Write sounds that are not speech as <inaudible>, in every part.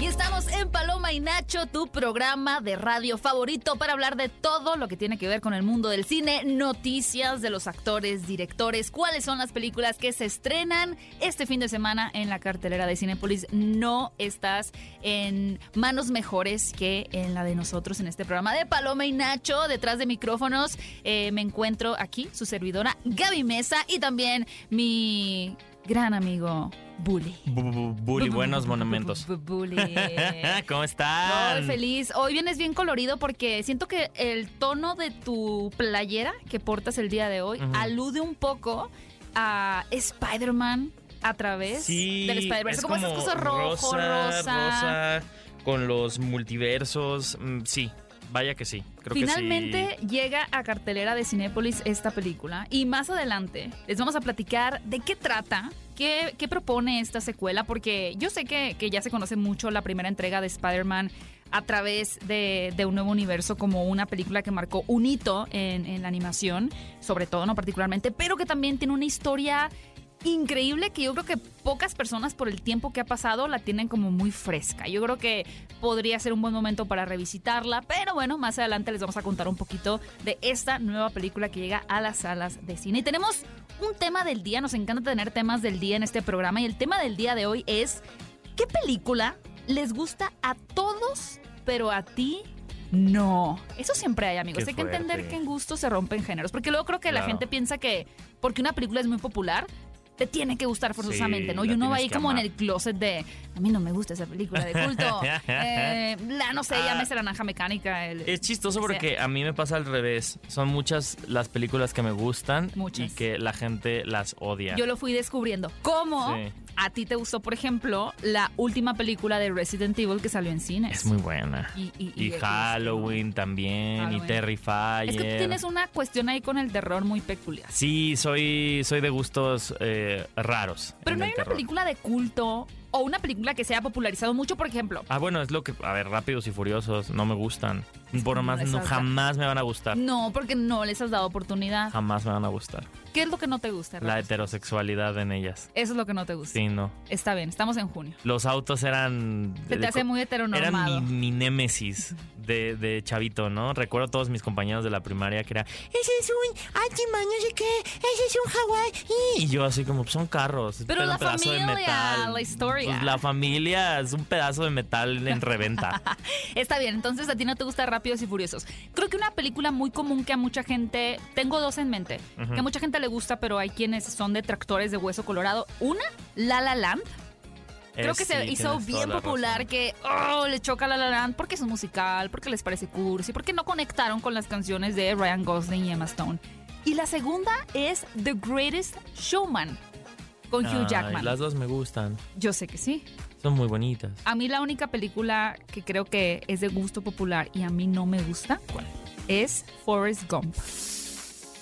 Y estamos en Paloma y Nacho, tu programa de radio favorito para hablar de todo lo que tiene que ver con el mundo del cine, noticias de los actores, directores, cuáles son las películas que se estrenan este fin de semana en la cartelera de Cinepolis. No estás en manos mejores que en la de nosotros en este programa de Paloma y Nacho. Detrás de micrófonos eh, me encuentro aquí, su servidora Gaby Mesa y también mi gran amigo Bully. Bully, buenos monumentos. Bully. ¿Cómo estás? Feliz. Hoy vienes bien colorido porque siento que el tono de tu playera que portas el día de hoy alude un poco a Spider-Man a través del Spider-Verse. Como, esas cosas rojo, rosa, rosa. Con los multiversos. Mm, sí, Vaya que sí. Creo Finalmente que sí. llega a cartelera de Cinépolis esta película y más adelante les vamos a platicar de qué trata, qué, propone esta secuela, porque yo sé que, que, ya se conoce mucho la primera entrega de Spider-Man a través de, un nuevo universo como una película que marcó un hito en la animación, sobre todo, no particularmente, pero que también tiene una historia increíble que yo creo que pocas personas por el tiempo que ha pasado la tienen como muy fresca. Yo creo que podría ser un buen momento para revisitarla, pero bueno, más adelante les vamos a contar un poquito de esta nueva película que llega a las salas de cine. Y tenemos un tema del día, nos encanta tener temas del día en este programa y el tema del día de hoy es ¿qué película les gusta a todos, pero a ti no, eso siempre hay, amigos. Qué hay que entender que en gusto se rompen géneros. Porque luego creo que claro. la gente piensa que porque una película es muy popular, te tiene que gustar forzosamente, Sí, ¿no? Y uno va ahí como en el closet de, a mí no me gusta esa película de culto. <laughs> Eh, la, no sé, Ah. llámese la naranja mecánica. el- Es chistoso sea, porque a mí me pasa al revés. Son muchas las películas que me gustan Muchas. y que la gente las odia. Yo lo fui descubriendo. ¿Cómo Sí. A ti te gustó, por ejemplo, la última película de Resident Evil que salió en cines? Es muy buena. Y, y- Y, y- Halloween también, Halloween. y Terrifier. Es que tú tienes una cuestión ahí con el terror muy peculiar. Sí, soy, soy de gustos eh, raros. Pero no hay una película de culto o una película que se haya popularizado mucho, por ejemplo. Ah, bueno, es lo que. A ver, Rápidos y Furiosos no me gustan. Por no más, no, jamás me van a gustar. No, porque no les has dado oportunidad. Jamás me van a gustar. ¿Qué es lo que no te gusta? La heterosexualidad en ellas. Eso es lo que no te gusta. Sí, no. Está bien, estamos en junio. Los autos eran. Se te hace muy heteronormado. Eran mi, mi némesis de, de chavito, ¿no? Recuerdo a todos mis compañeros de la primaria que era. Ese es un Altima, no sé qué. Ese es un Hawái. Y yo así como, son carros. Pero un la pedazo de familia, metal. la historia. Pues la familia es un pedazo de metal en reventa. <laughs> Está bien, entonces a ti no te gusta Rápidos y Furiosos. Creo que una película muy común que a mucha gente, tengo dos en mente, que a mucha gente le gusta, pero hay quienes son detractores de Hueso Colorado. Una, La La Land. Creo Eh, que se hizo bien la popular que oh, le choca La La Land porque es un musical, porque les parece cursi, porque no conectaron con las canciones de Ryan Gosling y Emma Stone. Y la segunda es The Greatest Showman con Hugh Jackman. Las dos me gustan. Yo sé que sí. Son muy bonitas. A mí la única película que creo que es de gusto popular y a mí no me gusta ¿Cuál? es Forrest Gump.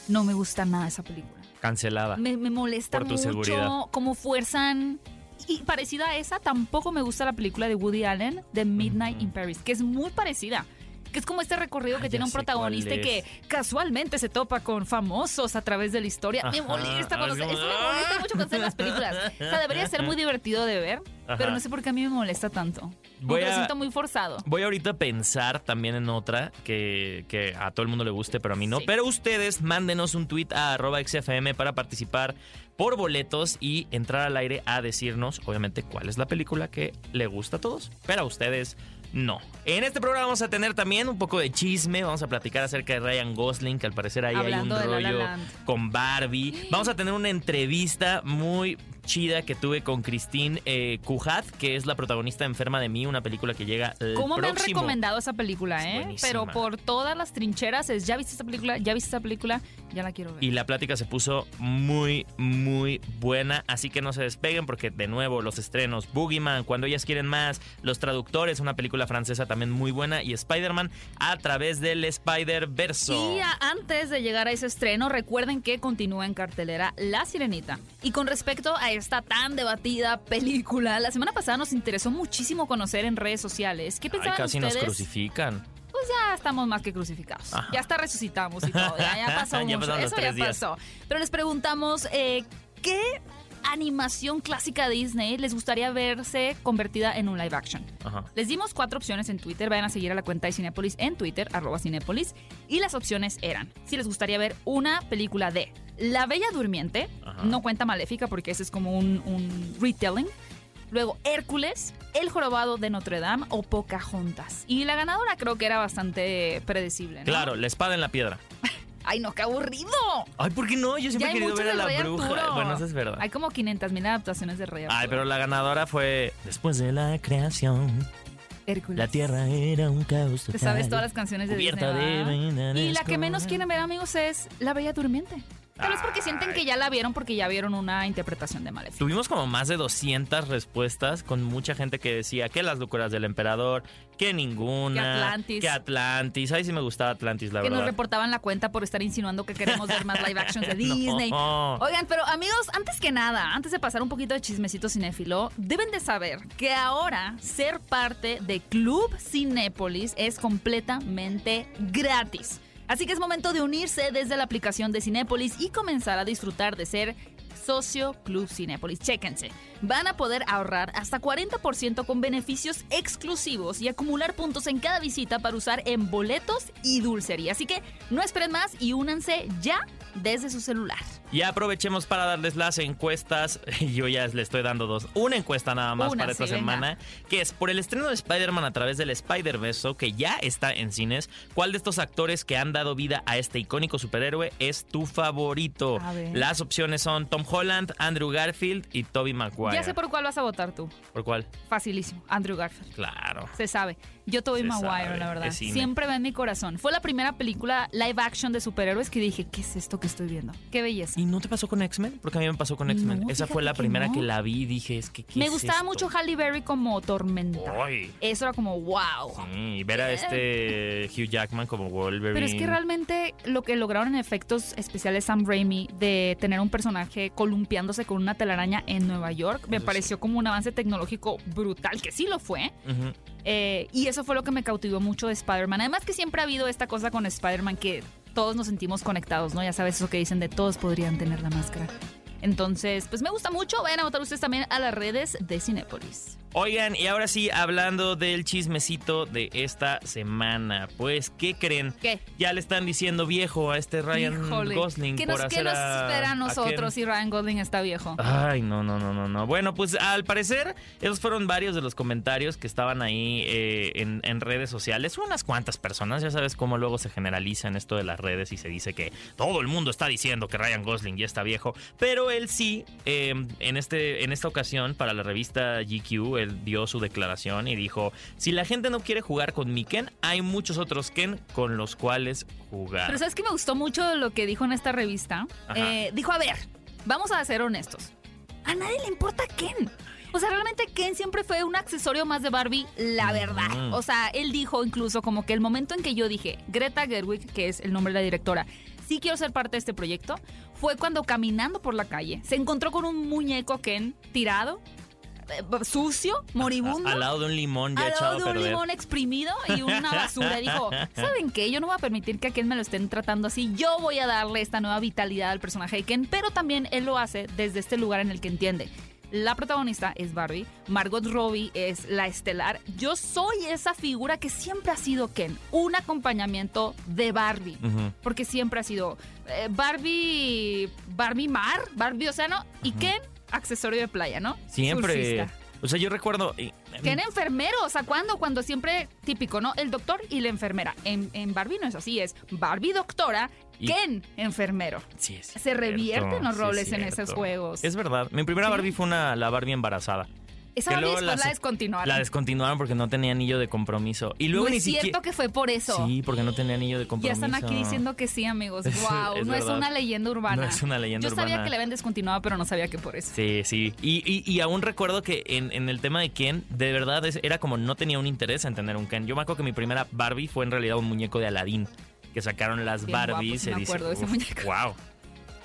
No me gusta nada esa película. Cancelada. Me, me molesta Por tu mucho seguridad. cómo fuerzan. Y parecida a esa, tampoco me gusta la película de Woody Allen, The Midnight in Paris, que es muy parecida. Que es como este recorrido Ah, que tiene un protagonista y que casualmente se topa con famosos a través de la historia. me molesta cuando se, eso me molesta mucho cuando las películas. O sea, debería ser muy divertido de ver, pero no sé por qué a mí me molesta tanto. Voy lo a- siento muy forzado. Voy ahorita a pensar también en otra que, que a todo el mundo le guste, pero a mí no. Sí. Pero ustedes mándenos un tweet a arroba XFM para participar por boletos y entrar al aire a decirnos, obviamente, cuál es la película que le gusta a todos, pero a ustedes no. En este programa vamos a tener también un poco de chisme, vamos a platicar acerca de Ryan Gosling, que al parecer ahí Hablando hay un La La rollo con Barbie. Vamos a tener una entrevista muy chida que tuve con Christine eh, Cujat, que es la protagonista Enferma de mí, una película que llega el ¿Cómo me han recomendado esa película, eh? Pero por todas las trincheras es, ¿ya viste esta película? ¿Ya viste esta película? Ya la quiero ver. Y la plática se puso muy, muy buena. Así que no se despeguen porque, de nuevo, los estrenos. Boogeyman, Cuando ellas quieren más. Los traductores, una película francesa también muy buena. Y Spider-Man a través del Spider-Verso. Y antes de llegar a ese estreno, recuerden que continúa en cartelera La Sirenita. Y con respecto a esta tan debatida película, la semana pasada nos interesó muchísimo conocer en redes sociales. ¿Qué Ay, pensaban casi ustedes? nos crucifican. Pues ya estamos más que crucificados. Ajá. Ya hasta resucitamos y todo. Ya, ya <laughs> pasó Ya mucho. Eso ya días. pasó. Pero les preguntamos, eh, ¿qué animación clásica Disney les gustaría verse convertida en un live action? Ajá. Les dimos cuatro opciones en Twitter. Vayan a seguir a la cuenta de Cinepolis en Twitter, arroba Cinépolis. Y las opciones eran, si les gustaría ver una película de La Bella Durmiente, Ajá. no cuenta Maléfica porque ese es como un, un retelling. Luego Hércules, El Jorobado de Notre Dame o Pocahontas. Y la ganadora creo que era bastante predecible, ¿no? Claro, la espada en la piedra. <laughs> ¡Ay, no, qué aburrido! Ay, ¿por qué no? Yo siempre he querido ver a la Rey bruja. Arturo. Bueno, eso es verdad. Hay como 500 mil adaptaciones de Rey Arturo. Ay, pero la ganadora fue Después de la creación, Hércules. la tierra era un caos Te total. sabes todas las canciones de Disney, de Y la que menos quieren ver, amigos, es La Bella Durmiente. Tal vez porque sienten que ya la vieron porque ya vieron una interpretación de Maléfica. Tuvimos como más de 200 respuestas con mucha gente que decía que las locuras del emperador, que ninguna, Que Atlantis. que Atlantis. Ay, sí me gustaba Atlantis, la que nos verdad. reportaban la cuenta por estar insinuando que queremos ver más live actions de <laughs> Disney. No. Oigan, pero amigos, antes que nada, antes de pasar un poquito de chismecito cinéfilo, deben de saber que ahora ser parte de Club Cinépolis es completamente gratis. Así que es momento de unirse desde la aplicación de Cinépolis y comenzar a disfrutar de ser socio Club Cinépolis. Chéquense. Van a poder ahorrar hasta 40% con beneficios exclusivos y acumular puntos en cada visita para usar en boletos y dulcería. Así que no esperen más y únanse ya desde su celular. Y aprovechemos para darles las encuestas. <laughs> Yo ya le estoy dando dos. Una encuesta nada más Una, para esta sí, venga. semana, que es por el estreno de Spider-Man a través del Spider-Verse, que ya está en cines. ¿Cuál de estos actores que han dado vida a este icónico superhéroe es tu favorito? Las opciones son Tom Holland, Andrew Garfield y Tobey Maguire. Ya sé por cuál vas a votar tú. ¿Por cuál? Facilísimo. Andrew Garfield. Claro. Se sabe. Yo Tobey Se Maguire, sabe, la verdad. Siempre va en mi corazón. Fue la primera película live action de superhéroes que dije, ¿qué es esto que estoy viendo? Qué belleza. ¿Y no te pasó con X-Men? Porque a mí me pasó con X-Men. No, Esa fue la que primera no. que la vi y dije, es que ¿qué Me es gustaba esto? mucho Halle Berry como Tormenta. Eso era como, wow. Sí, y ver a este Hugh Jackman como Wolverine. Pero es que realmente lo que lograron en efectos especiales Sam Raimi de tener un personaje columpiándose con una telaraña en Nueva York me Eso sí. pareció como un avance tecnológico brutal, que sí lo fue. Eh, y eso fue lo que me cautivó mucho de Spider-Man. Además que siempre ha habido esta cosa con Spider-Man que todos nos sentimos conectados, ¿no? Ya sabes eso que dicen de todos podrían tener la máscara. Entonces, pues me gusta mucho. Vayan a votar ustedes también a las redes de Cinépolis. Oigan, y ahora sí, hablando del chismecito de esta semana, pues, ¿qué creen? ¿Qué? Ya le están diciendo viejo a este Ryan Híjole. Gosling ¿Qué por nos, hacer qué nos a- espera a Ken. nosotros si Ryan Gosling está viejo? Ay, no, no, no, no, no. Bueno, pues al parecer, esos fueron varios de los comentarios que estaban ahí eh, en, en redes sociales. Unas cuantas personas, ya sabes cómo luego se generaliza en esto de las redes y se dice que todo el mundo está diciendo que Ryan Gosling ya está viejo. Pero él sí, eh, en, este, en esta ocasión, para la revista GQ, él dio su declaración y dijo: Si la gente no quiere jugar con mi Ken, hay muchos otros Ken con los cuales jugar. Pero sabes que me gustó mucho lo que dijo en esta revista. Eh, dijo, a ver, vamos a ser honestos. A nadie le importa Ken. O sea, realmente Ken siempre fue un accesorio más de Barbie, la verdad. O sea, él dijo incluso como que el momento en que yo dije, Greta Gerwig, que es el nombre de la directora, sí quiero ser parte de este proyecto, fue cuando caminando por la calle se encontró con un muñeco Ken tirado, sucio, moribundo. Al lado de un limón ya al lado de un perder. limón exprimido y una <laughs> basura. Dijo, ¿saben qué? Yo no voy a permitir que a Ken me lo estén tratando así. Yo voy a darle esta nueva vitalidad al personaje de Ken, pero también él lo hace desde este lugar en el que entiende. La protagonista es Barbie, Margot Robbie es la estelar. Yo soy esa figura que siempre ha sido Ken, un acompañamiento de Barbie. Porque siempre ha sido eh, Barbie, Barbie mar, Barbie océano y Ken accesorio de playa, ¿no? Siempre. Surfista. O sea, yo recuerdo. eh, Ken enfermero, o sea, ¿cuándo? Cuando siempre típico, ¿no? El doctor y la enfermera. En, en Barbie no es así, es Barbie doctora, Y- Ken enfermero. Sí, es Se revierten los sí roles es en esos juegos. Es verdad. Mi primera Sí. Barbie fue una, la Barbie embarazada. Esa Barbie después la- la descontinuaron. La descontinuaron porque no tenía anillo de compromiso. Y luego no ni es cierto que fue por eso. Sí, porque no tenía anillo de ya compromiso. están aquí diciendo que sí, amigos. <laughs> Es- wow, es no es una leyenda urbana. No es una leyenda Yo sabía urbana. que le habían descontinuado, pero no sabía que por eso. Sí, sí. Y, y- y aún recuerdo que en, en el tema de Ken, de verdad es- era como no tenía un interés en tener un Ken. Yo me acuerdo que mi primera Barbie fue en realidad un muñeco de Aladín. Que sacaron las Bien guapo, Barbies. sí me acuerdo de ese "Uf, muñeco". Wow.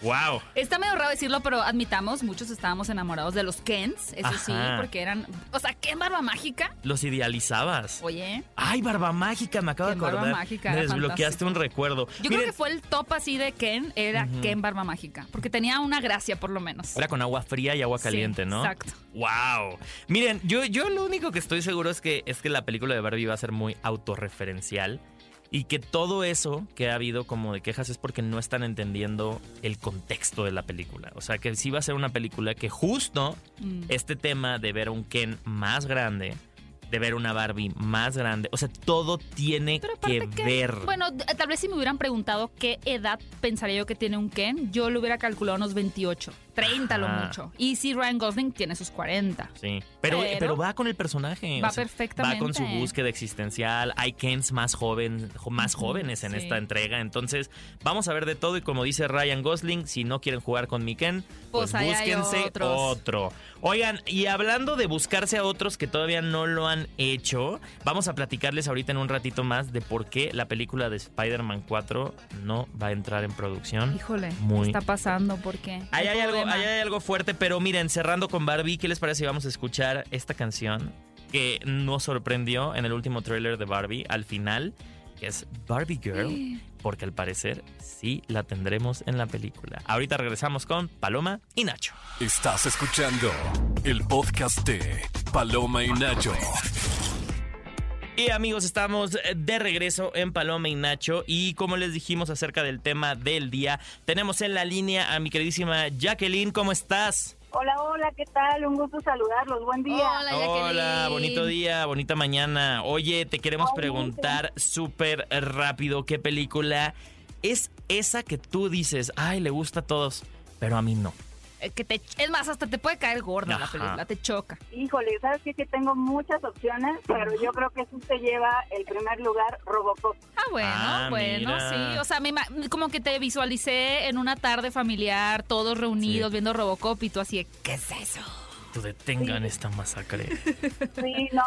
Wow. Está medio raro decirlo, pero admitamos, muchos estábamos enamorados de los Kens, eso sí, porque eran. O sea, Ken Barba Mágica. Los idealizabas. Oye, Ay, Barba Mágica, me acabo de Ken Barba acordar. Mágica me desbloqueaste fantástico. un recuerdo. yo creo que fue el top así de Ken, era Ken Barba Mágica, porque tenía una gracia por lo menos. Era con agua fría y agua Sí, caliente, ¿no? exacto. Wow. Miren, yo, yo lo único que estoy seguro es que, es que la película de Barbie va a ser muy autorreferencial y que todo eso que ha habido como de quejas es porque no están entendiendo el contexto de la película. O sea, que sí va a ser una película que justo Mm. este tema de ver a un Ken más grande, de ver una Barbie más grande, o sea, todo tiene que ver. bueno, tal vez si me hubieran preguntado qué edad pensaría yo que tiene un Ken, yo lo hubiera calculado unos 28, 30 lo mucho. Y si Ryan Gosling tiene sus 40. Sí, pero, Pero- pero va con el personaje. Va o sea, perfectamente. Va con su búsqueda existencial. Hay Kens más, joven, jo- más jóvenes en sí. esta entrega. Entonces, vamos a ver de todo. Y como dice Ryan Gosling, si no quieren jugar con mi Ken, pues, Pues búsquense otro. Oigan, y hablando de buscarse a otros que todavía no lo han hecho, vamos a platicarles ahorita en un ratito más de por qué la película de Spider-Man 4 no va a entrar en producción. Híjole, Muy- ¿qué está pasando? ¿Por qué? Ahí ¿Qué hay, algo, ahí hay algo fuerte, pero miren, cerrando con Barbie, ¿qué les parece si vamos a escuchar esta canción que nos sorprendió en el último tráiler de Barbie al final, que es Barbie Girl, <gasps> porque al parecer sí la tendremos en la película. Ahorita regresamos con Paloma y Nacho. Estás escuchando el podcast de Paloma y Nacho. Y amigos, estamos de regreso en Paloma y Nacho y como les dijimos acerca del tema del día, tenemos en la línea a mi queridísima Jacqueline, ¿cómo estás? Hola, hola, ¿qué tal? Un gusto saludarlos. Buen día. Hola, Jacqueline. Hola, bonito día, bonita mañana. Oye, te queremos preguntar súper rápido qué película es esa que tú dices, ay, le gusta a todos, pero a mí no. Eh, Que te, es más, hasta te puede caer gorda la Ajá. película, te choca. Híjole, ¿sabes qué? Que tengo muchas opciones, pero yo creo que sí se lleva el primer lugar Robocop. Ah, bueno, Ah, bueno, mira. sí. O sea, me como que te visualicé en una tarde familiar, todos reunidos Sí. viendo Robocop y tú así, ¿qué es eso? Tú detengan esta masacre. Sí, no,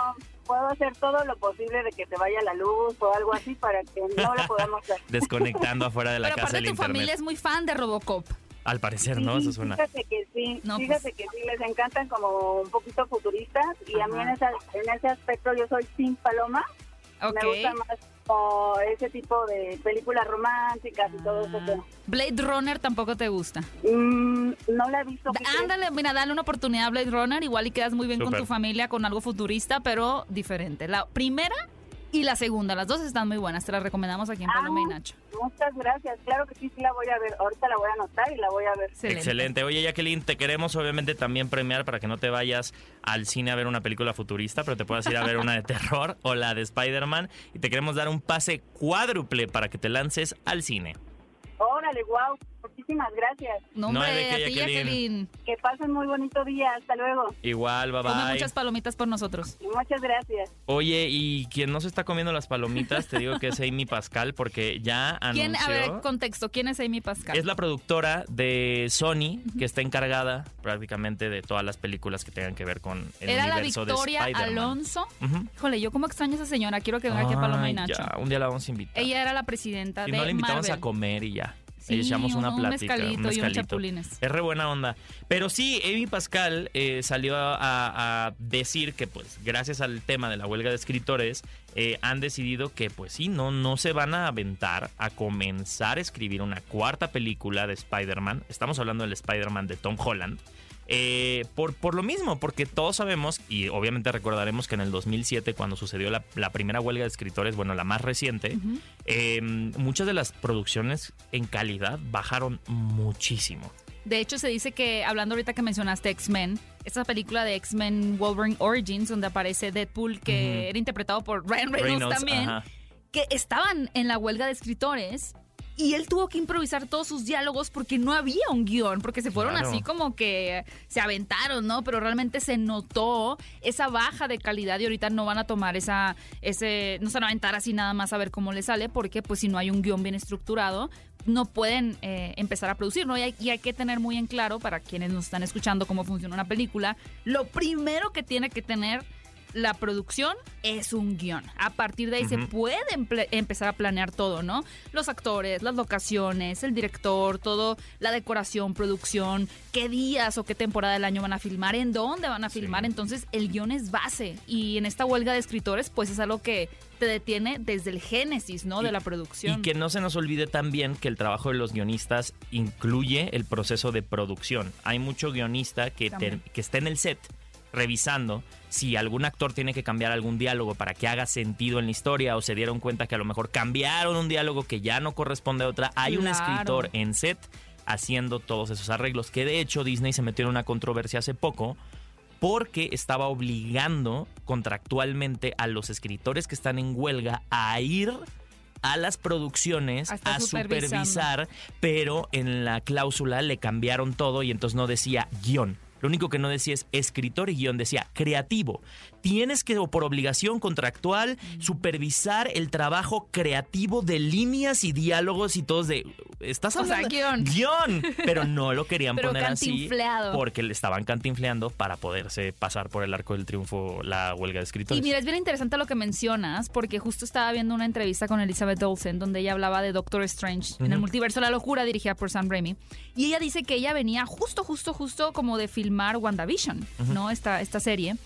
puedo hacer todo lo posible de que se vaya la luz o algo así para que no lo podamos ver. <laughs> Desconectando afuera de la Pero casa aparte del tu familia internet. es muy fan de Robocop. Al parecer, ¿no? Eso Sí, suena. Fíjate que sí, No, fíjate pues. que sí, les encantan como un poquito futuristas y a mí en, Ajá. esa- en ese aspecto yo soy sin paloma. Ok. Me gusta más como ese tipo de películas románticas y todo eso. Ah. Blade Runner tampoco te gusta. mm, no la he visto. Ándale, mira, dale una oportunidad a Blade Runner, igual y quedas muy bien con Súper. tu familia, con algo futurista, pero diferente. La primera y la segunda, las dos están muy buenas, te las recomendamos aquí en Ah. Paloma y Nacho. Muchas gracias. Claro que sí, sí la voy a ver. Ahorita la voy a anotar y la voy a ver. Excelente. Excelente. Oye, Jacqueline, te queremos obviamente también premiar para que no te vayas al cine a ver una película futurista, pero te puedas ir a ver una de terror o la de Spider-Man. Y te queremos dar un pase cuádruple para que te lances al cine. Órale, wow. Muchísimas gracias. No, No hombre, qué, a ti, Jacqueline. Que pasen muy bonito día. Hasta luego. Igual, bye Come bye. muchas palomitas por nosotros. Y muchas gracias. Oye, y quien no se está comiendo las palomitas, te digo que es Amy Pascal, porque ya anunció... ¿Quién, a ver, contexto, ¿quién es Amy Pascal? Es la productora de Sony que está encargada prácticamente de todas las películas que tengan que ver con el Era la universo Victoria de Spider-Man. Alonso. Ujú. Híjole, yo como extraño a esa señora, quiero que venga aquí a Paloma y Nacho. ya, un día la vamos a invitar. Ella era la presidenta si de no, la invitamos Marvel. a comer y ya. Sí, echamos una un plática. mezcalito y chapulines. Es re buena onda. Pero sí, Amy Pascal eh, salió a, a decir que, pues, gracias al tema de la huelga de escritores, eh, han decidido que, pues sí, no, no se van a aventar a comenzar a escribir una cuarta película de Spider-Man. Estamos hablando del Spider-Man de Tom Holland. Eh, por, por lo mismo, porque todos sabemos, y obviamente recordaremos que en el 2007, cuando sucedió la, la primera huelga de escritores, bueno, la más reciente, eh, muchas de las producciones en calidad bajaron muchísimo. De hecho, se dice que, hablando ahorita que mencionaste X-Men, esta película de X-Men Wolverine Origins, donde aparece Deadpool, que era interpretado por Ryan Reynolds, Reynolds, también, ajá. que estaban en la huelga de escritores y él tuvo que improvisar todos sus diálogos porque no había un guion, porque se fueron Claro. así como que se aventaron, ¿no? Pero realmente se notó esa baja de calidad y ahorita no van a tomar esa, ese, no se van a aventar así nada más a ver cómo le sale, porque pues si no hay un guion bien estructurado, no pueden eh, empezar a producir, ¿no? Y hay, y hay que tener muy en claro para quienes nos están escuchando cómo funciona una película, lo primero que tiene que tener la producción es un guion. A partir de ahí se puede empezar a planear todo, ¿no? Los actores, las locaciones, el director, todo, la decoración, producción, qué días o qué temporada del año van a filmar, en dónde van a Sí. filmar. Entonces, el guion es base. Y en esta huelga de escritores, pues es algo que te detiene desde el génesis, ¿no? Y- de la producción. Y que no se nos olvide también que el trabajo de los guionistas incluye el proceso de producción. Hay mucho guionista que, te- que está en el set revisando si algún actor tiene que cambiar algún diálogo para que haga sentido en la historia o se dieron cuenta que a lo mejor cambiaron un diálogo que ya no corresponde a otra. Hay un escritor en set haciendo todos esos arreglos, que de hecho Disney se metió en una controversia hace poco porque estaba obligando contractualmente a los escritores que están en huelga a ir a las producciones A supervisar, pero en la cláusula le cambiaron todo y entonces no decía guion. Lo único que no decía es escritor y guion, decía creativo. Tienes que, o por obligación contractual, supervisar el trabajo creativo de líneas y diálogos y todos de... ¿Estás O sea, hablando? guion. Guión. Pero no lo <laughs> querían Pero poner así porque le estaban cantinfleando para poderse pasar por el arco del triunfo la huelga de escritores. Y mira, es bien interesante lo que mencionas, porque justo estaba viendo una entrevista con Elizabeth Olsen, donde ella hablaba de Doctor Strange en el multiverso la locura, dirigida por Sam Raimi. Y ella dice que ella venía justo, justo, justo como de filmar WandaVision, ¿no? Esta, esta serie.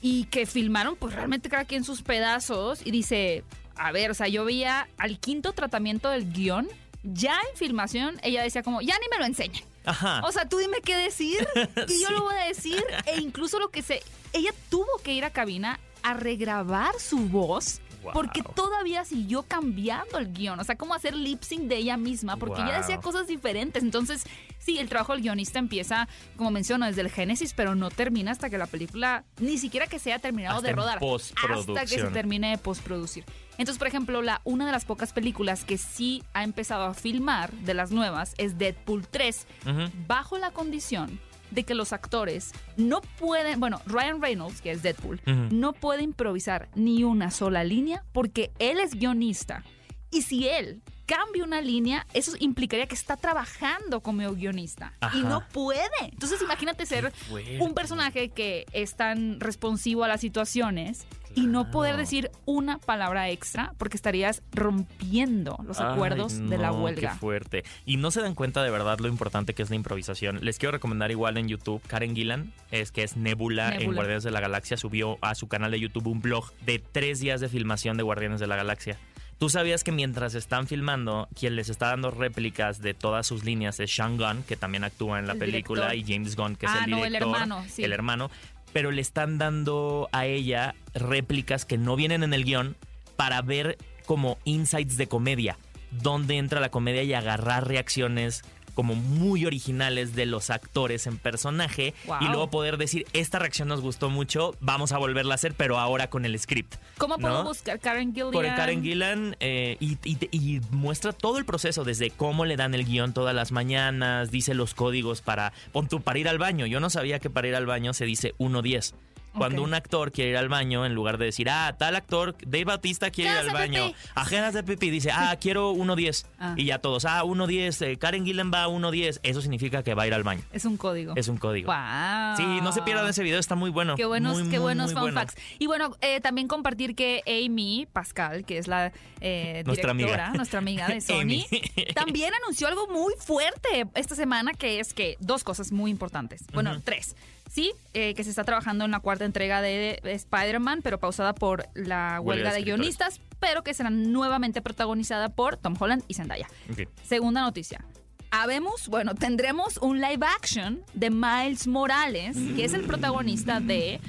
Y que filmaron, pues realmente cada quien sus pedazos. Y dice, a ver, o sea, yo veía al quinto tratamiento del guion, ya en filmación, ella decía como, ya ni me lo enseña. Ajá. O sea, tú dime qué decir <laughs> y yo lo voy a decir. E incluso lo que se. Ella tuvo que ir a cabina a regrabar su voz. Wow. Porque todavía siguió cambiando el guion. O sea, como hacer lip sync de ella misma. Porque ella decía cosas diferentes. Entonces, sí, el trabajo del guionista empieza, como menciono, desde el génesis, pero no termina hasta que la película, ni siquiera que se haya terminado Hasta de rodar. Hasta que se termine de postproducir. Entonces, por ejemplo, la, una de las pocas películas que sí ha empezado a filmar de las nuevas es Deadpool 3 Ujú. bajo la condición de que los actores no pueden, bueno, Ryan Reynolds, que es Deadpool, no puede improvisar ni una sola línea porque él es guionista. Y si él cambia una línea, eso implicaría que está trabajando como guionista y no puede. Entonces imagínate ser un personaje que es tan responsivo a las situaciones y no poder decir una palabra extra porque estarías rompiendo los Ay, acuerdos de la no, huelga. Qué fuerte. Y no se dan cuenta de verdad lo importante que es la improvisación. Les quiero recomendar igual en YouTube, Karen Gillan, es que es Nebula, en. Guardianes de la Galaxia, subió a su canal de YouTube un blog de tres días de filmación de Guardianes de la Galaxia. ¿Tú sabías que mientras están filmando, quien les está dando réplicas de todas sus líneas es Sean Gunn, que también actúa en la El película, director. y James Gunn, que es Ah, el no, director. el hermano, sí. El hermano. Pero le están dando a ella réplicas que no vienen en el guion para ver como insights de comedia. Dónde entra la comedia y agarrar reacciones como muy originales de los actores en personaje Wow. y luego poder decir, esta reacción nos gustó mucho, vamos a volverla a hacer, pero ahora con el script. ¿Cómo puedo ¿no? buscar Karen Gillian? Por Karen Gillan eh, y, y- y muestra todo el proceso, desde cómo le dan el guion todas las mañanas, dice los códigos para, pon tú, para ir al baño. Yo no sabía que para ir al baño se dice 1.10. Cuando un actor quiere ir al baño, en lugar de decir, ah, tal actor, Dave Bautista quiere ir ¿Qué al baño, pipí? ajenas de pipí, dice, ah, <laughs> quiero 1.10. Ah. Y ya todos, ah, 1.10, eh, Karen Gillan va a 1.10. Eso significa que va a ir al baño. Es un código. Es un código. Wow. Sí, no se pierdan ese video, está muy bueno. Qué buenos, Muy, qué muy, buenos muy fun bueno. facts. Y bueno, eh, también compartir que Amy Pascal, que es la eh, Nuestra directora, amiga. nuestra amiga de <laughs> Sony, también anunció algo muy fuerte esta semana, que es que dos cosas muy importantes. Bueno, tres. Sí, eh, que se está trabajando en la cuarta entrega de Spider-Man, pero pausada por la huelga, de guionistas, pero que será nuevamente protagonizada por Tom Holland y Zendaya. Segunda noticia. Habemos, bueno, tendremos un live action de Miles Morales, que es el protagonista de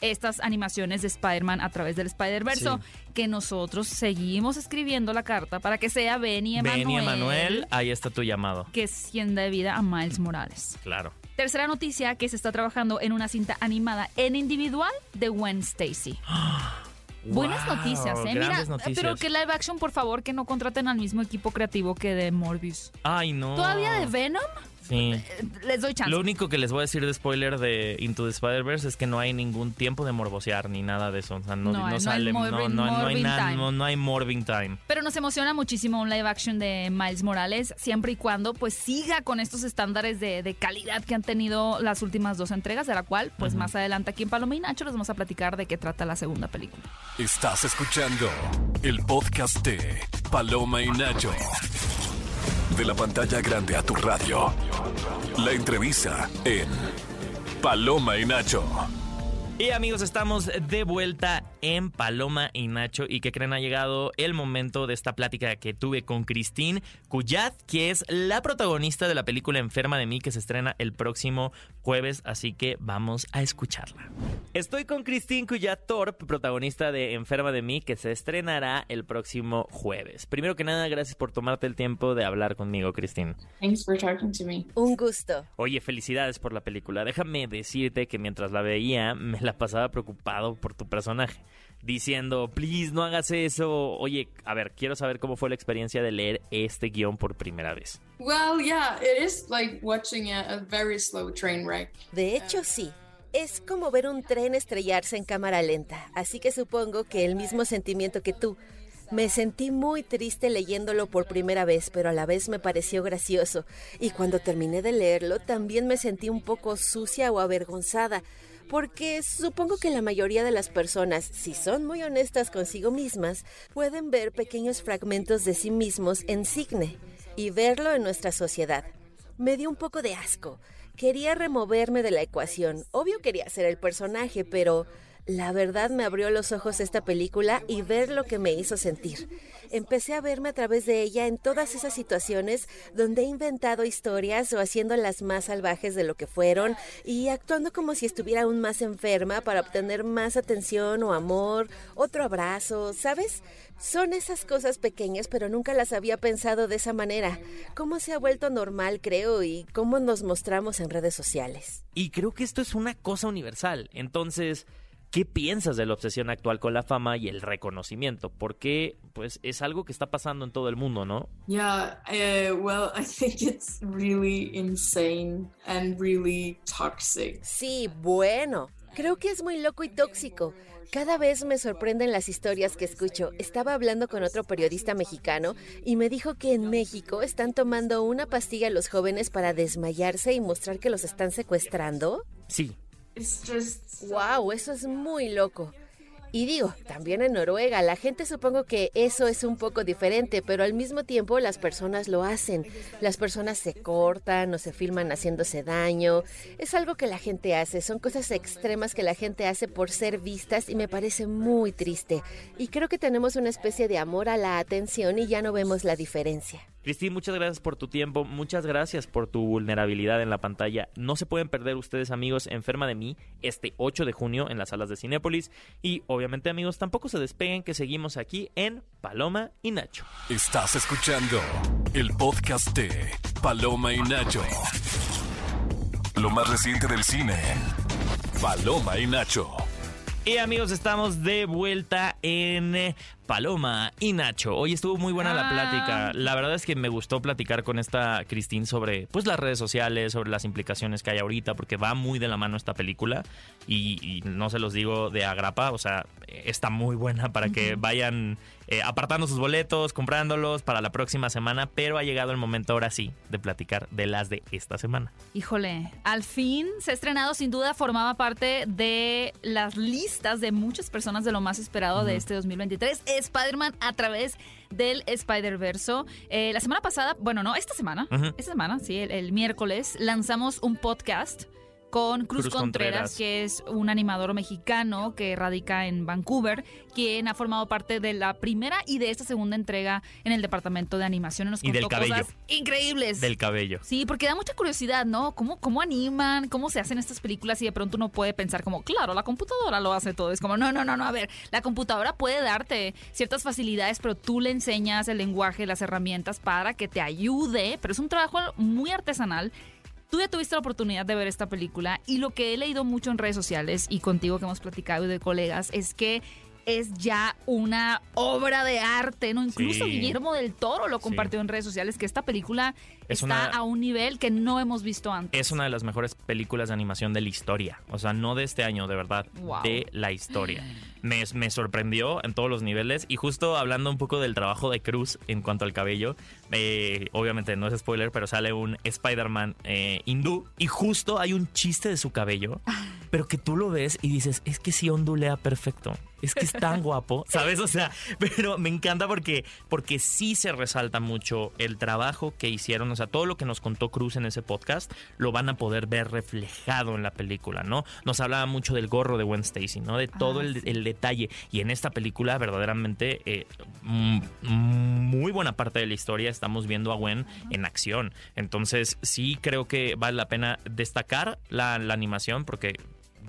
estas animaciones de Spider-Man a través del Spider-Verse, que nosotros seguimos escribiendo la carta para que sea Benny Emanuel, Benny Emanuel, ahí está tu llamado. que sienda de vida a Miles Morales. Claro. Tercera noticia, que se está trabajando en una cinta animada en individual de Gwen Stacy. <gasps> Buenas noticias, ¿eh? Mira, noticias. pero que live action, por favor, que no contraten al mismo equipo creativo que de Morbius. Ay, no. ¿Todavía de Venom? Sí. Les doy chance. Lo único que les voy a decir de spoiler de Into the Spider-Verse es que no hay ningún tiempo de morbosear ni nada de eso. O sea, no, No no hay- no hay sale, no, morbing- no- no hay morbing nada, time. no, no hay morbing time. Pero nos emociona muchísimo un live action de Miles Morales, siempre y cuando pues siga con estos estándares de, de calidad que han tenido las últimas dos entregas, de la cual pues más adelante aquí en Paloma y Nacho les vamos a platicar de qué trata la segunda película. Estás escuchando el podcast de Paloma y Nacho. De la pantalla grande a tu radio. La entrevista en Paloma y Nacho. Y amigos, estamos de vuelta en Paloma y Nacho. ¿Y que creen? Ha llegado el momento de esta plática que tuve con Christine Cuyat, que es la protagonista de la película Enferma de mí, que se estrena el próximo jueves. Así que vamos a escucharla. Estoy con Christine Cuyat Torp, protagonista de Enferma de mí, que se estrenará el próximo jueves. Primero que nada, gracias por tomarte el tiempo de hablar conmigo, Christine. Thanks for talking to me. Un gusto. Oye, felicidades por la película. Déjame decirte que mientras la veía me la pasaba preocupado por tu personaje, diciendo, please, no hagas eso. Oye, a ver, quiero saber cómo fue la experiencia de leer este guion por primera vez. Well, yeah, it is like watching a, a very slow train wreck. De hecho, sí. Es como ver un tren estrellarse en cámara lenta, así que supongo que el mismo sentimiento que tú. Me sentí muy triste leyéndolo por primera vez, pero a la vez me pareció gracioso. Y cuando terminé de leerlo, también me sentí un poco sucia o avergonzada, porque supongo que la mayoría de las personas, si son muy honestas consigo mismas, pueden ver pequeños fragmentos de sí mismos en Signe y verlo en nuestra sociedad. Me dio un poco de asco. Quería removerme de la ecuación. Obvio quería ser el personaje, pero la verdad me abrió los ojos esta película y ver lo que me hizo sentir. Empecé a verme a través de ella en todas esas situaciones donde he inventado historias o haciéndolas más salvajes de lo que fueron y actuando como si estuviera aún más enferma para obtener más atención o amor, otro abrazo, ¿sabes? Son esas cosas pequeñas, pero nunca las había pensado de esa manera. Cómo se ha vuelto normal, creo, y cómo nos mostramos en redes sociales. Y creo que esto es una cosa universal. Entonces, ¿qué piensas de la obsesión actual con la fama y el reconocimiento? Porque, pues, es algo que está pasando en todo el mundo, ¿no? Yeah, uh, well, <laughs> I think it's really insane and really toxic. Sí, bueno. Creo que es muy loco y tóxico. Cada vez me sorprenden las historias que escucho. Estaba hablando con otro periodista mexicano y me dijo que en México están tomando una pastilla los jóvenes para desmayarse y mostrar que los están secuestrando. Sí. ¡Wow! Eso es muy loco. Y digo, también en Noruega, la gente supongo que eso es un poco diferente, pero al mismo tiempo las personas lo hacen. Las personas se cortan o se filman haciéndose daño. Es algo que la gente hace, son cosas extremas que la gente hace por ser vistas y me parece muy triste. Y creo que tenemos una especie de amor a la atención y ya no vemos la diferencia. Cristín, muchas gracias por tu tiempo, muchas gracias por tu vulnerabilidad en la pantalla. No se pueden perder ustedes, amigos, Enferma de mí, este 8 de junio en las salas de Cinépolis. Y obviamente, amigos, tampoco se despeguen que seguimos aquí en Paloma y Nacho. Estás escuchando el podcast de Paloma y Nacho. Lo más reciente del cine. Paloma y Nacho. Y amigos, estamos de vuelta en Paloma y Nacho. Hoy estuvo muy buena la Ah. plática. La verdad es que me gustó platicar con esta Cristín sobre pues las redes sociales, sobre las implicaciones que hay ahorita, porque va muy de la mano esta película. Y, y no se los digo de agrapa, o sea, está muy buena para que vayan eh, apartando sus boletos, comprándolos para la próxima semana. Pero ha llegado el momento ahora sí de platicar de las de esta semana. Híjole, al fin se ha estrenado, sin duda formaba parte de las listas de muchas personas de lo más esperado de este 2023. Spider-Man a través del Spider-Verso. Eh, la semana pasada, bueno, no, esta semana, esta semana, sí, el, el miércoles, lanzamos un podcast con Cruz, Cruz Contreras, Contreras. que es un animador mexicano que radica en Vancouver, quien ha formado parte de la primera y de esta segunda entrega en el departamento de animación. Nos Y del contó cabello. cosas increíbles. Del cabello. Sí, porque da mucha curiosidad, ¿no? ¿Cómo, ¿Cómo animan? ¿Cómo se hacen estas películas? Y de pronto uno puede pensar como, claro, la computadora lo hace todo. Es como, no, no, no, no, a ver, la computadora puede darte ciertas facilidades, pero tú le enseñas el lenguaje, las herramientas para que te ayude, pero es un trabajo muy artesanal. Tú ya tuviste la oportunidad de ver esta película y lo que he leído mucho en redes sociales y contigo que hemos platicado y de colegas es que es ya una obra de arte, ¿no? Incluso Sí. Guillermo del Toro lo Sí. compartió en redes sociales, que esta película Es está una- a un nivel que no hemos visto antes. Es una de las mejores películas de animación de la historia. O sea, no de este año, de verdad. Wow. De la historia. Me, me sorprendió en todos los niveles. Y justo hablando un poco del trabajo de Cruz en cuanto al cabello, eh, obviamente no es spoiler, pero sale un Spider-Man eh, hindú. Y justo hay un chiste de su cabello, <laughs> pero que tú lo ves y dices, es que sí ondulea perfecto. Es que es tan guapo, <laughs> ¿sabes? O sea, pero me encanta porque, porque sí se resalta mucho el trabajo que hicieron. O sea, todo lo que nos contó Cruz en ese podcast lo van a poder ver reflejado en la película, ¿no? Nos hablaba mucho del gorro de Gwen Stacy, ¿no? De todo Ah, el, sí. el detalle. Y en esta película, verdaderamente, eh, mm, muy buena parte de la historia estamos viendo a Gwen en acción. Entonces, sí creo que vale la pena destacar la, la animación porque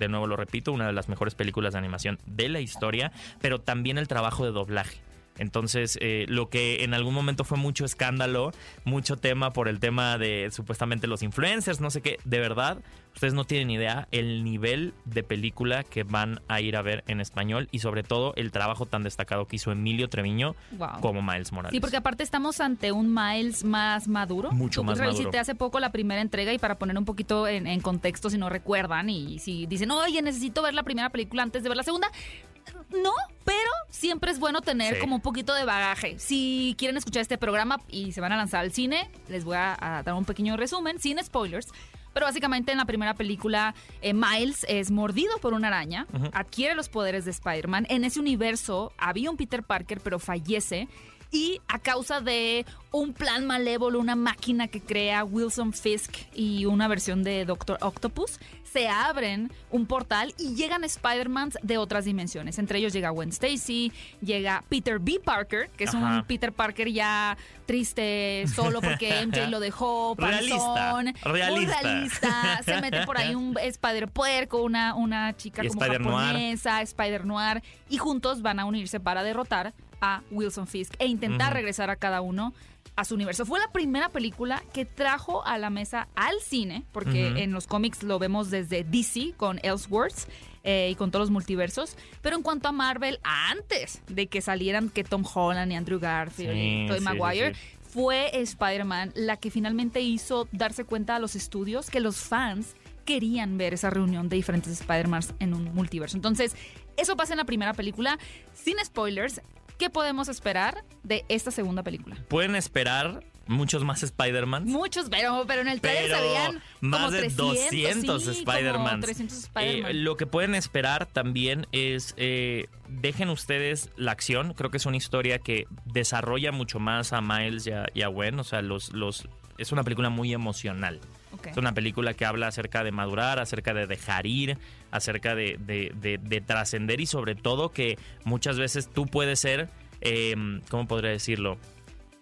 de nuevo lo repito, una de las mejores películas de animación de la historia, pero también el trabajo de doblaje. Entonces, eh, lo que en algún momento fue mucho escándalo, mucho tema por el tema de supuestamente los influencers, no sé qué, de verdad, ustedes no tienen idea el nivel de película que van a ir a ver en español y sobre todo el trabajo tan destacado que hizo Emilio Treviño Wow. como Miles Morales. Sí, porque aparte estamos ante un Miles más maduro. Mucho Tú más revisité maduro. hace poco la primera entrega y para poner un poquito en, en contexto, si no recuerdan, y si dicen, oye, necesito ver la primera película antes de ver la segunda. No, pero siempre es bueno tener Sí. como un poquito de bagaje. Si quieren escuchar este programa y se van a lanzar al cine, les voy a, a dar un pequeño resumen, sin spoilers. Pero básicamente en la primera película, eh, Miles es mordido por una araña, adquiere los poderes de Spider-Man. En ese universo había un Peter Parker, pero fallece. Y a causa de un plan malévolo, una máquina que crea Wilson Fisk y una versión de Doctor Octopus, se abren un portal y llegan Spider-Mans de otras dimensiones. Entre ellos llega Gwen Stacy, llega Peter B. Parker, que es Ajá. un Peter Parker ya triste, solo porque <laughs> MJ lo dejó, Realista, panzón, muy realista. realista. Se mete por ahí un <laughs> Spider Puerco, una, una chica Y como Spider-Noir. japonesa, Spider Noir, y juntos van a unirse para derrotar a Wilson Fisk e intentar regresar a cada uno a su universo. Fue la primera película que trajo a la mesa al cine, porque en los cómics lo vemos desde DC con Elseworlds eh, y con todos los multiversos, pero en cuanto a Marvel, antes de que salieran que Tom Holland y Andrew Garfield Sí, y Tobey sí, sí, Maguire, sí. fue Spider-Man la que finalmente hizo darse cuenta a los estudios que los fans querían ver esa reunión de diferentes Spider-Mans en un multiverso. Entonces, eso pasa en la primera película. Sin spoilers, ¿qué podemos esperar de esta segunda película? Pueden esperar muchos más Spider-Man. Muchos, pero, pero en el trailer veían más como de 300, 200 sí, como Spider-Mans. 300 Eh, Spider-Man. lo que pueden esperar también es, eh, dejen ustedes la acción. Creo que es una historia que desarrolla mucho más a Miles y a, y a Gwen. O sea, los, los, es una película muy emocional. Es una película que habla acerca de madurar, acerca de dejar ir, acerca de, de- de- de trascender y sobre todo que muchas veces tú puedes ser, eh, ¿cómo podría decirlo?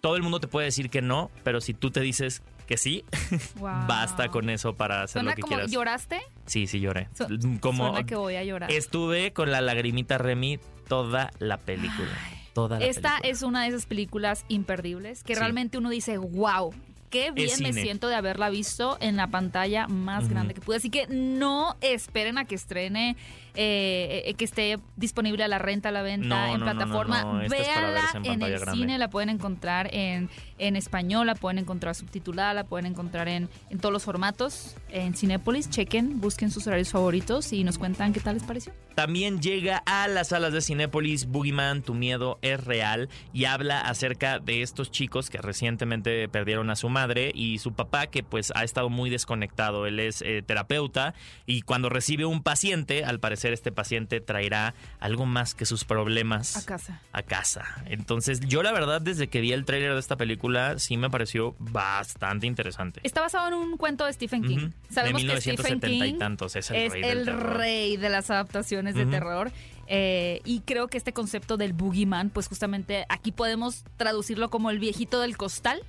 Todo el mundo te puede decir que no, pero si tú te dices que sí, <laughs> Wow. basta con eso para hacer Suena lo que como, quieras. ¿Lloraste? Sí, sí lloré. Su- Como Suena que voy a llorar. estuve con la lagrimita Remy toda la película. Toda la Esta película. es una de esas películas imperdibles que Sí. realmente uno dice, wow, qué bien me siento de haberla visto en la pantalla más grande que pude. Así que no esperen a que estrene, eh, eh, que esté disponible a la renta, a la venta, No, en no, plataforma. no, es Véanla en el grande. cine, la pueden encontrar en, en español, la pueden encontrar subtitulada, la pueden encontrar en, en todos los formatos. En Cinépolis, chequen, busquen sus horarios favoritos y nos cuentan qué tal les pareció. También llega a las salas de Cinépolis Boogeyman, Tu miedo es real y habla acerca de estos chicos que recientemente perdieron a su madre y su papá que pues ha estado muy desconectado. Él es eh, terapeuta y cuando recibe un paciente, al parecer este paciente traerá algo más que sus problemas A casa. a casa. Entonces yo la verdad desde que vi el tráiler de esta película sí me pareció bastante interesante. Está basado en un cuento de Stephen King. Ujú. Sabemos de que Stephen 1970 y King tantos, es el es rey el rey de las adaptaciones de terror. Eh, y creo que este concepto del boogeyman, pues justamente aquí podemos traducirlo como el viejito del costal,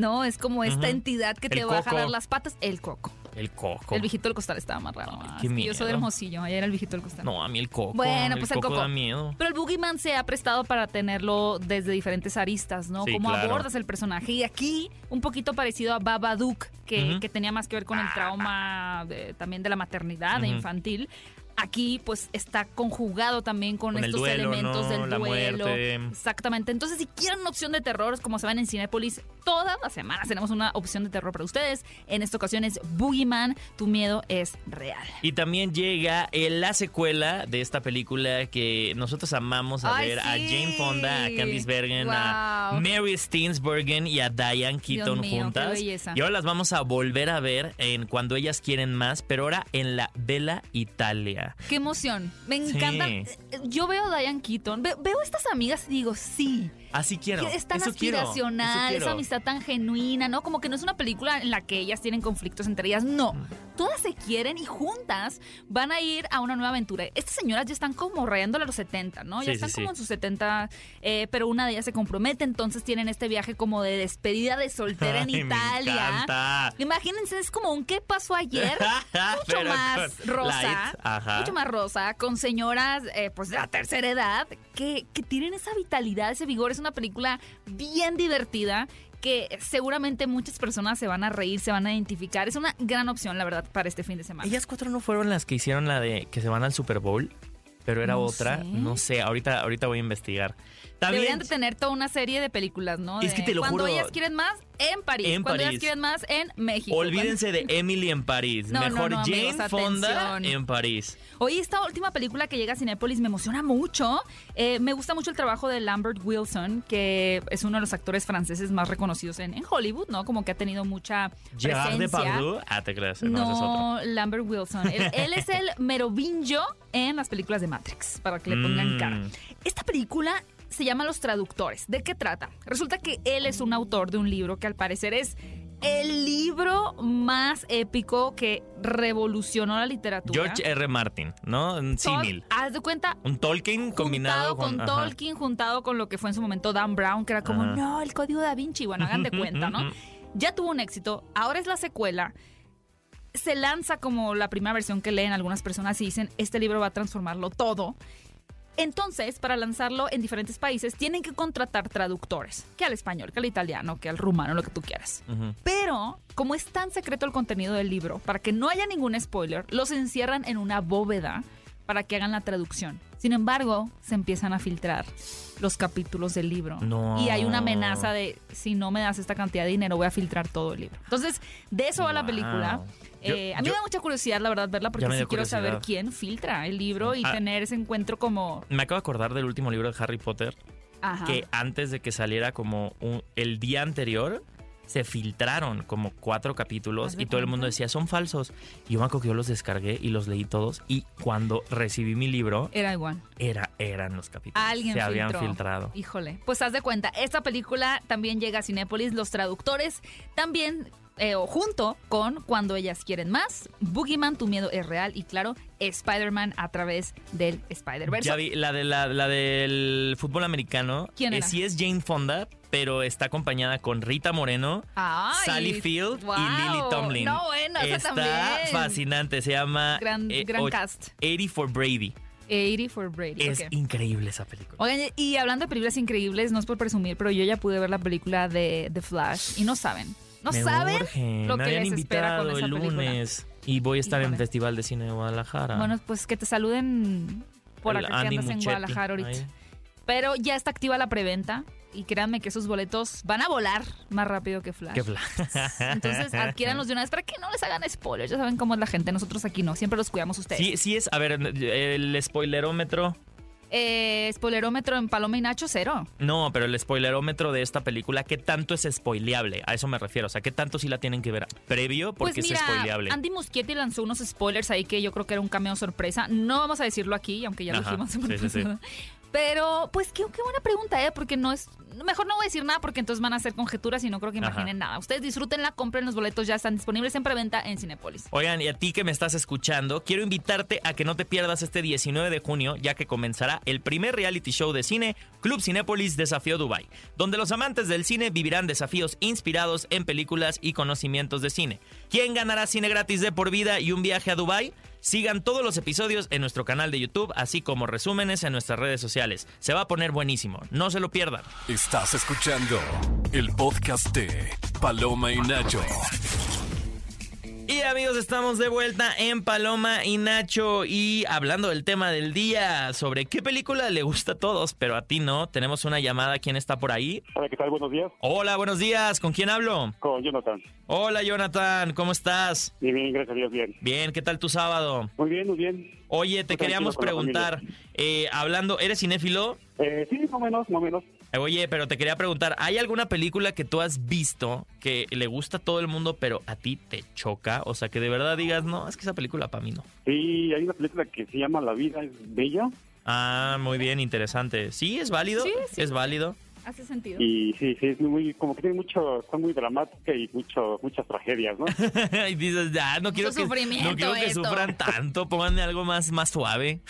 ¿no? Es como esta entidad que te El va a coco. jalar las patas. El coco. El coco. El viejito del costal estaba más raro. Ay, ah, qué que yo soy de miedo. Hermosillo, allá era el viejito del costal. No, a mí el coco. Bueno, pues el coco, coco. da miedo. Pero el Boogeyman se ha prestado para tenerlo desde diferentes aristas, ¿no? Sí, Cómo claro. abordas el personaje. Y aquí, un poquito parecido a Babadook, que, que tenía más que ver con el trauma de- también de la maternidad, de infantil. Aquí pues está conjugado también con, estos duelo, elementos ¿no? del La duelo. muerte. Exactamente. Entonces, si quieren una opción de terror, como se ven en Cinépolis, todas las semanas tenemos una opción de terror para ustedes. En esta ocasión es Boogeyman, tu miedo es real. Y también llega eh, la secuela de esta película que nosotros amamos a Ay, ver a. Jane Fonda, a Candice Bergen, a. Mary Steenburgen y a Diane Keaton mío, juntas. Y ahora las vamos a volver a ver en Cuando ellas quieren más, pero ahora en la Bella Italia. Qué emoción. Me Sí. encanta. Yo veo a Diane Keaton, ve- veo estas amigas y digo, sí. Así quiero. es tan eso aspiracional, quiero. esa amistad tan genuina, ¿no? Como que no es una película en la que ellas tienen conflictos entre ellas, no. Mm. Todas se quieren y juntas van a ir a una nueva aventura. Estas señoras ya están como rayándole a los 70, ¿no? Ya Sí, están sí. como en sus 70, eh, pero una de ellas se compromete, entonces tienen este viaje como de despedida de soltera en <laughs> Ay, me Italia. encanta. Imagínense, es como un ¿qué pasó ayer? <laughs> mucho Pero más rosa, ajá. mucho más rosa, con señoras eh, pues de la tercera edad que, que tienen esa vitalidad, ese vigor. Una película bien divertida que seguramente muchas personas se van a reír, se van a identificar. Es una gran opción, la verdad, para este fin de semana. Ellas cuatro no fueron las que hicieron la de que se van al Super Bowl, pero era No otra, sé. no sé, ahorita ahorita voy a investigar. Deberían de tener toda una serie de películas, ¿no? Es De que te lo Cuando juro. ellas quieren más, en París. En Cuando París. ellas quieren más, en México. olvídense de Emily en París, No, mejor no, Jane amigos, Fonda en París. Oye, esta última película que llega a Cinépolis me emociona mucho. Eh, me gusta mucho el trabajo de Lambert Wilson, que es uno de los actores franceses más reconocidos en, en Hollywood, ¿no? Como que ha tenido mucha Gerard presencia. Depardieu, ah, te creas, no. No, Lambert Wilson. Él, <laughs> él es el merovingio en las películas de Matrix, para que le pongan Mm. cara. Esta película se llama Los Traductores. ¿De qué trata? Resulta que él es un autor de un libro que al parecer es el libro más épico que revolucionó la literatura. George R. Martin, ¿no? Un símil. Haz de cuenta, Un Tolkien combinado juntado con, con. Tolkien, juntado con lo que fue en su momento Dan Brown, que era como, Ajá. no, el código da Vinci. Bueno, hagan de <laughs> cuenta, ¿no? Ya tuvo un éxito, ahora es la secuela. Se lanza como la primera versión que leen algunas personas y dicen, este libro va a transformarlo todo. Entonces, para lanzarlo en diferentes países, tienen que contratar traductores, que al español, que al italiano, que al rumano, lo que tú quieras. Pero, como es tan secreto el contenido del libro, para que no haya ningún spoiler, los encierran en una bóveda para que hagan la traducción. Sin embargo, se empiezan a filtrar los capítulos del libro. No. Y hay una amenaza de, si no me das esta cantidad de dinero, voy a filtrar todo el libro. Entonces, de eso va la Wow. Yo- Eh, a mí yo- me da mucha curiosidad, la verdad, verla, porque sí quiero saber quién filtra el libro y Ah. tener ese encuentro como... Me acabo de acordar del último libro de Harry Potter, Ajá. que antes de que saliera como un- el día anterior, se filtraron como cuatro capítulos ¿Haz de y todo el mundo decía, son falsos. Y yo me acuerdo que yo los descargué y los leí todos y cuando recibí mi libro, Era igual. era, eran los capítulos. Alguien se habían filtró. filtrado. Híjole, pues haz de cuenta, esta película también llega a Cinépolis, los traductores también, eh, o junto con Cuando ellas quieren más, Boogeyman, tu miedo es real y claro, Spider-Man a través del Spider-Verse. Ya vi, la, de la, la del fútbol americano. ¿Quién eh, sí es Jane Fonda, pero está acompañada con Rita Moreno, Ay, Sally Field wow. y Lily Tomlin. No, bueno, Está también. fascinante. Se llama Gran, eh, gran cast. 80 for Brady. 80 for Brady. Es increíble esa película. Oigan, y hablando de películas increíbles, no es por presumir, pero yo ya pude ver la película de The Flash y no saben. No Me saben lo Me que habían les espera con esa el película. lunes y voy a estar en el Festival de Cine de Guadalajara. Bueno, pues que te saluden por El acá que andas en Guadalajara ahorita. ahí. Pero ya está activa la preventa y créanme que esos boletos van a volar más rápido que Flash. Qué bla- <laughs> Entonces adquiéranlos de una vez para que no les hagan spoilers. Ya saben cómo es la gente. Nosotros aquí no. Siempre los cuidamos ustedes. Sí, sí es. A ver, el spoilerómetro. Eh, spoilerómetro en Paloma y Nacho, cero. No, pero el spoilerómetro de esta película, ¿qué tanto es spoileable? A eso me refiero. O sea, ¿qué tanto sí la tienen que ver previo? Porque pues mira, es spoileable. Andy Muschietti lanzó unos spoilers ahí que yo creo que era un cameo sorpresa. No vamos a decirlo aquí, aunque ya lo dijimos. sí, sí, sí. Pero, pues, qué, qué buena pregunta, ¿eh? Porque no es... Mejor no voy a decir nada porque entonces van a hacer conjeturas y no creo que Ajá. imaginen nada. Ustedes disfrútenla, compren los boletos, ya están disponibles en preventa en Cinepolis. Oigan, y a ti que me estás escuchando, quiero invitarte a que no te pierdas este 19 de junio, ya que comenzará el primer reality show de cine, Club Cinépolis Desafío Dubai, donde los amantes del cine vivirán desafíos inspirados en películas y conocimientos de cine. ¿Quién ganará cine gratis de por vida y un viaje a Dubai? Sigan todos los episodios en nuestro canal de YouTube, así como resúmenes en nuestras redes sociales. Se va a poner buenísimo, no se lo pierdan. Estás escuchando el podcast de Paloma y Nacho. Y amigos, estamos de vuelta en Paloma y Nacho y hablando del tema del día, sobre qué película le gusta a todos, pero a ti no. Tenemos una llamada, ¿quién está por ahí? Hola, ¿qué tal? Buenos días. Hola, buenos días, ¿con quién hablo? Con Jonathan. Hola, Jonathan, ¿cómo estás? Bien, bien, gracias a Dios, bien. Bien, ¿qué tal tu sábado? Muy bien, muy bien. Oye, te Muy queríamos preguntar, eh, hablando, ¿eres cinéfilo? Eh, sí, más o menos, más o menos. Oye, pero te quería preguntar, ¿hay alguna película que tú has visto que le gusta a todo el mundo, pero a ti te choca? O sea, que de verdad digas, no, es que esa película para mí no. Sí, hay una película que se llama La vida es bella Ah, muy bien, interesante. Sí, es válido, Sí, sí. es válido. Hace sentido. y sí, sí, es muy, como que tiene mucho, está muy dramática y mucho, muchas tragedias, ¿no? <laughs> y dices, ya, no quiero que, no quiero que esto". sufran tanto, pónganme algo más, más suave.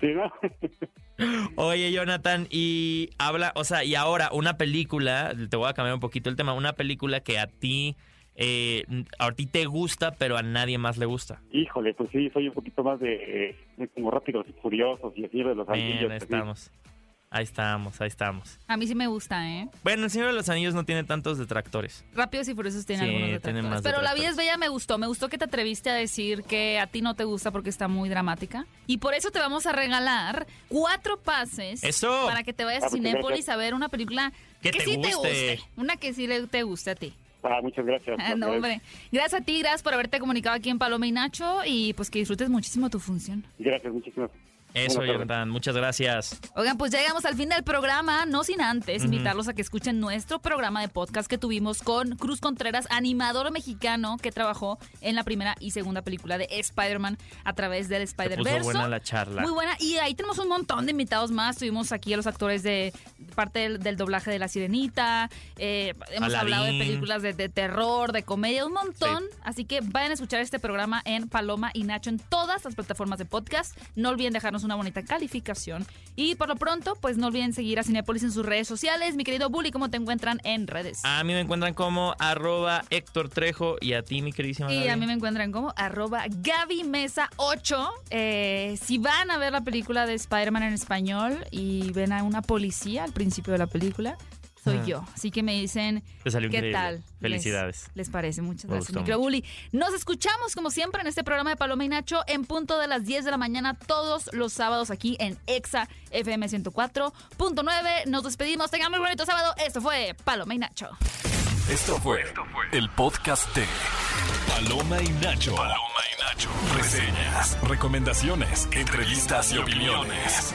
sí, ¿no? <laughs> Oye, Jonathan, y habla, o sea, y ahora una película, te voy a cambiar un poquito el tema, una película que a ti, eh, a ti te gusta, pero a nadie más le gusta. Híjole, pues sí, soy un poquito más de, de como rápidos y furiosos y así de los Bien, anillos. ahí así. Ahí estamos, ahí estamos. A mí sí me gusta, ¿eh? Bueno, el Señor de los Anillos no tiene tantos detractores. Rápidos y Furiosos tiene Sí, algunos tiene detractores. más Pero La vida es bella me gustó. Me gustó que te atreviste a decir que a ti no te gusta porque está muy dramática. Y por eso te vamos a regalar cuatro pases ¡Eso! para que te vayas Ah, a Cinépolis a ver una película Que que, te sí te guste. guste. Una que sí le- te guste a ti. Ah, muchas gracias. Ah, <laughs> no, hombre. Gracias a ti, gracias por haberte comunicado aquí en Paloma y Nacho y pues que disfrutes muchísimo tu función. Gracias, muchísimas. Eso. Jonathan, muchas gracias. Oigan, pues ya llegamos al fin del programa, no sin antes invitarlos a que escuchen nuestro programa de podcast que tuvimos con Cruz Contreras, animador mexicano que trabajó en la primera y segunda película de Spider-Man a través del Spider-Verse. buena la charla. Muy buena. Y ahí tenemos un montón de invitados más. Tuvimos aquí a los actores de parte del, del doblaje de La Sirenita. eh, hemos hablado de películas de, de terror, de comedia, un montón. Así que vayan a escuchar este programa en Paloma y Nacho en todas las plataformas de podcast. No olviden dejarnos una bonita calificación. Y por lo pronto, pues no olviden seguir a Cinepolis en sus redes sociales. Mi querido Bully, ¿cómo te encuentran en redes? A mí me encuentran como arroba Héctor Trejo y a ti, mi queridísima Y Gaby. a mí me encuentran como arroba Gaby Mesa 8. Eh, si van a ver la película de Spider-Man en español y ven a una policía al principio de la película, soy Ajá. yo. Así que me dicen, Te salió ¿qué increíble. tal? Felicidades. Les, les parece? Muchas Me gracias, gustó micro mucho. Bully. Nos escuchamos como siempre en este programa de Paloma y Nacho en punto de las 10 de la mañana todos los sábados aquí en Exa FM 104.9. Nos despedimos. Tengan muy bonito sábado. Esto fue Paloma y Nacho. Esto fue el podcast de Paloma y Nacho. Paloma y Nacho. Reseñas, recomendaciones, entrevistas y opiniones.